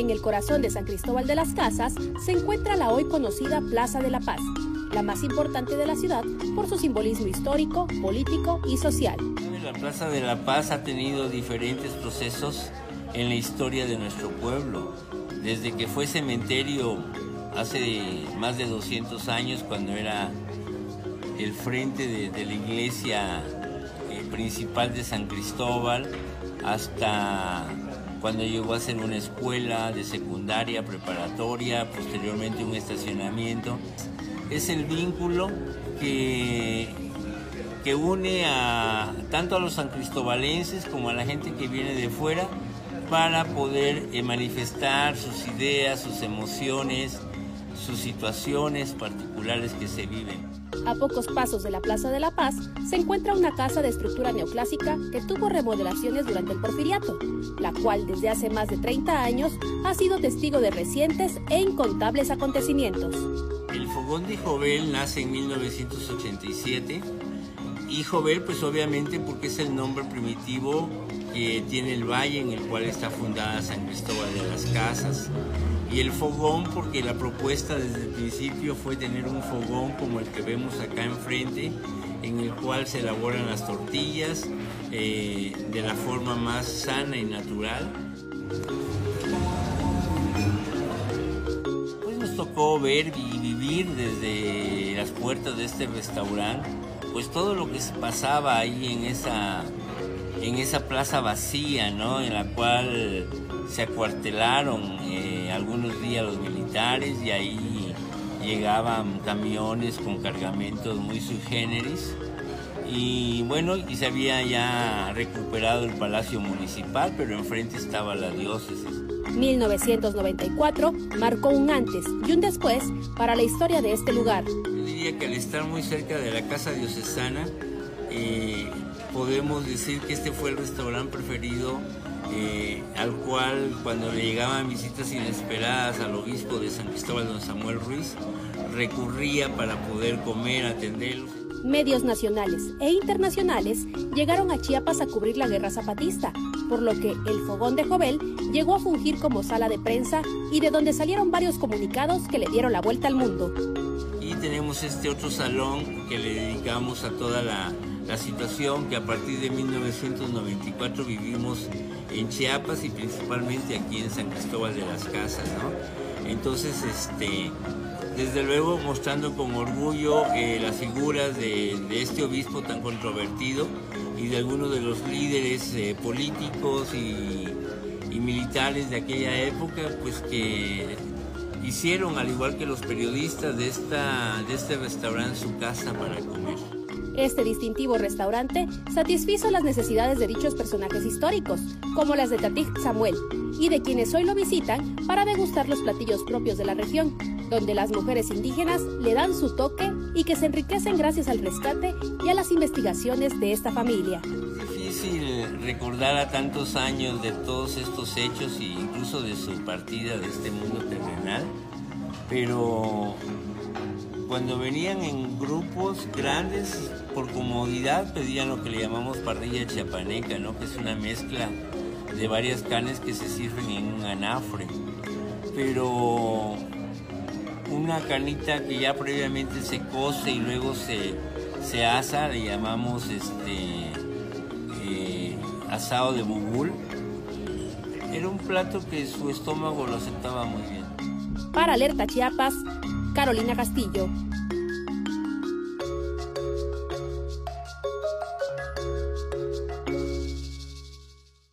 En el corazón de San Cristóbal de las Casas se encuentra la hoy conocida Plaza de la Paz, la más importante de la ciudad por su simbolismo histórico, político y social. La Plaza de la Paz ha tenido diferentes procesos en la historia de nuestro pueblo. Desde que fue cementerio hace más de 200 años, cuando era el frente de, la iglesia eh, principal de San Cristóbal, hasta cuando llegó a ser una escuela de secundaria, preparatoria, posteriormente un estacionamiento. Es el vínculo que, que une a, tanto a los san cristobalenses como a la gente que viene de fuera para poder eh, manifestar sus ideas, sus emociones, sus situaciones particulares que se viven. A pocos pasos de la Plaza de la Paz se encuentra una casa de estructura neoclásica que tuvo remodelaciones durante el porfiriato, la cual desde hace más de 30 años ha sido testigo de recientes e incontables acontecimientos. El fogón de Jovel nace en 1987 y Jovel pues obviamente porque es el nombre primitivo que tiene el valle en el cual está fundada San Cristóbal de las Casas. Y el fogón, porque la propuesta desde el principio fue tener un fogón como el que vemos acá enfrente, en el cual se elaboran las tortillas eh, de la forma más sana y natural. Pues nos tocó ver y vivir desde las puertas de este restaurante, pues todo lo que se pasaba ahí en esa en esa plaza vacía, ¿no? En la cual se acuartelaron eh, algunos días los militares y ahí llegaban camiones con cargamentos muy sui generis. Y bueno, y se había ya recuperado el Palacio Municipal, pero enfrente estaba la diócesis. 1994 marcó un antes y un después para la historia de este lugar. Yo diría que al estar muy cerca de la Casa Diocesana, eh, podemos decir que este fue el restaurante preferido eh, al cual cuando le llegaban visitas inesperadas al obispo de San Cristóbal, don Samuel Ruiz, recurría para poder comer, atenderlos. Medios nacionales e internacionales llegaron a Chiapas a cubrir la guerra zapatista, por lo que el Fogón de Jovel llegó a fungir como sala de prensa y de donde salieron varios comunicados que le dieron la vuelta al mundo. Y tenemos este otro salón que le dedicamos a toda la la situación que a partir de 1994 vivimos en Chiapas y principalmente aquí en San Cristóbal de las Casas. Entonces, este, desde luego mostrando con orgullo eh, las figuras de, este obispo tan controvertido y de algunos de los líderes eh, políticos y, militares de aquella época, pues que hicieron, al igual que los periodistas de, de este restaurante, su casa para comer. Este distintivo restaurante satisfizo las necesidades de dichos personajes históricos, como las de Tatik Samuel, y de quienes hoy lo visitan para degustar los platillos propios de la región, donde las mujeres indígenas le dan su toque y que se enriquecen gracias al rescate y a las investigaciones de esta familia. Es difícil recordar a tantos años de todos estos hechos e incluso de su partida de este mundo terrenal, pero cuando venían en grupos grandes, por comodidad pedían lo que le llamamos parrilla chiapaneca, ¿no? que es una mezcla de varias carnes que se sirven en un anafre. Pero una canita que ya previamente se cose y luego se, se asa, le llamamos este eh, asado de bubul. Era un plato que su estómago lo aceptaba muy bien. Para Alerta Chiapas, Carolina Castillo.